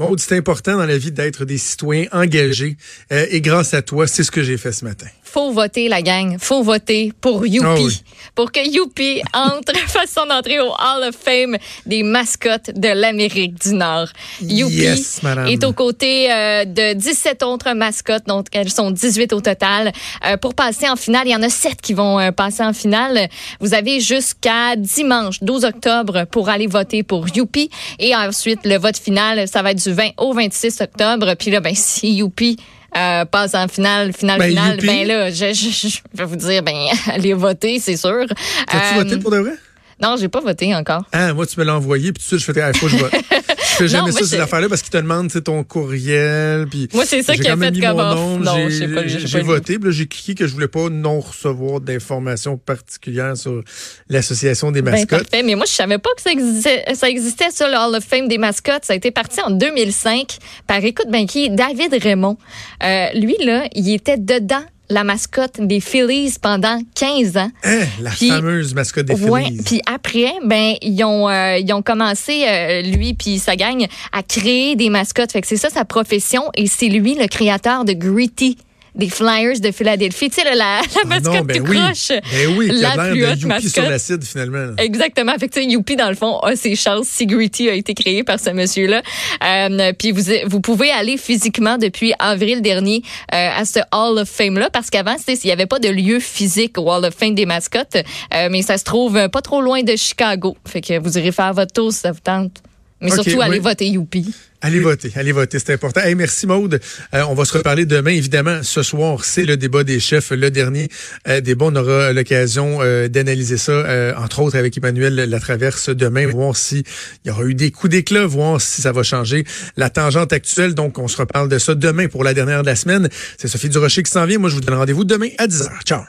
Maud, c'est important dans la vie d'être des citoyens engagés. Euh, et grâce à toi, c'est ce que j'ai fait ce matin. Faut voter, la gang. Faut voter pour Youpi. Ah oui. Pour que Youpi entre, fasse son entrée au Hall of Fame des mascottes de l'Amérique du Nord. Youpi Yes, est aux côtés euh, de 17 autres mascottes, donc elles sont 18 au total. Euh, pour passer en finale, il y en a 7 qui vont euh, passer en finale. Vous avez jusqu'à dimanche 12 octobre pour aller voter pour Youpi. Et ensuite, le vote final, ça va être du 20 au 26 octobre. Puis là, ben, si Youpi euh, passe en finale, finale, Ben, finale, youpi. ben là, je, je- je vais vous dire, ben, allez voter, c'est sûr. T'as-tu Euh, voté pour de vrai? Non, j'ai pas voté encore. Ah, moi, tu me l'as envoyé, puis tout de suite, je fais, ah, faut que je vote. Jamais moi, ça, ces affaires-là, parce qu'ils te demandent ton courriel. Puis Moi, c'est ça qui a fait comme Non, j'ai- je sais pas, j'ai J'ai pas voté, puis là, j'ai cliqué que je voulais pas non recevoir d'informations particulières sur l'association des Ben, mascottes. parfait. Mais moi, je savais pas que ça existait, ça existait, ça, le Hall of Fame des mascottes. Ça a été parti en 2005 par, écoute, ben, qui? David Raymond. Euh, lui, là, il était dedans la mascotte des Phillies pendant 15 ans. Hein, la Puis- fameuse mascotte des Ouais, Phillies. puis après, ben ils ont euh, ils ont commencé euh, lui puis sa gang à créer des mascottes. Fait que c'est ça sa profession et c'est lui le créateur de Gritty des Flyers de Philadelphie. Tu sais là, la, la Ah mascotte non, ben tout oui. croche. Ben oui, qui la a plus de haute Youpi mascotte. sur l'acide, finalement. là. Exactement. Fait que, Youpi, dans le fond, a ses chances si Gritty a été créé par ce monsieur-là. Euh, puis vous, vous pouvez aller physiquement depuis avril dernier euh, à ce Hall of Fame-là, parce qu'avant, il n'y avait pas de lieu physique au Hall of Fame des mascottes, euh, mais ça se trouve euh, pas trop loin de Chicago. Fait que vous irez faire votre tour si ça vous tente. Mais surtout, allez oui. voter Youpi. Allez voter, allez voter, c'est important. Hey, merci Maude. Euh, on va se reparler demain. Évidemment, ce soir, c'est le débat des chefs, le dernier euh, débat. On aura l'occasion euh, d'analyser ça, euh, entre autres avec Emmanuel Latraverse demain, voir si il y aura eu des coups d'éclat, voir si ça va changer la tangente actuelle. Donc, on se reparle de ça demain pour la dernière de la semaine. C'est Sophie Durocher qui s'en vient. Moi, je vous donne rendez-vous demain à 10h. Ciao.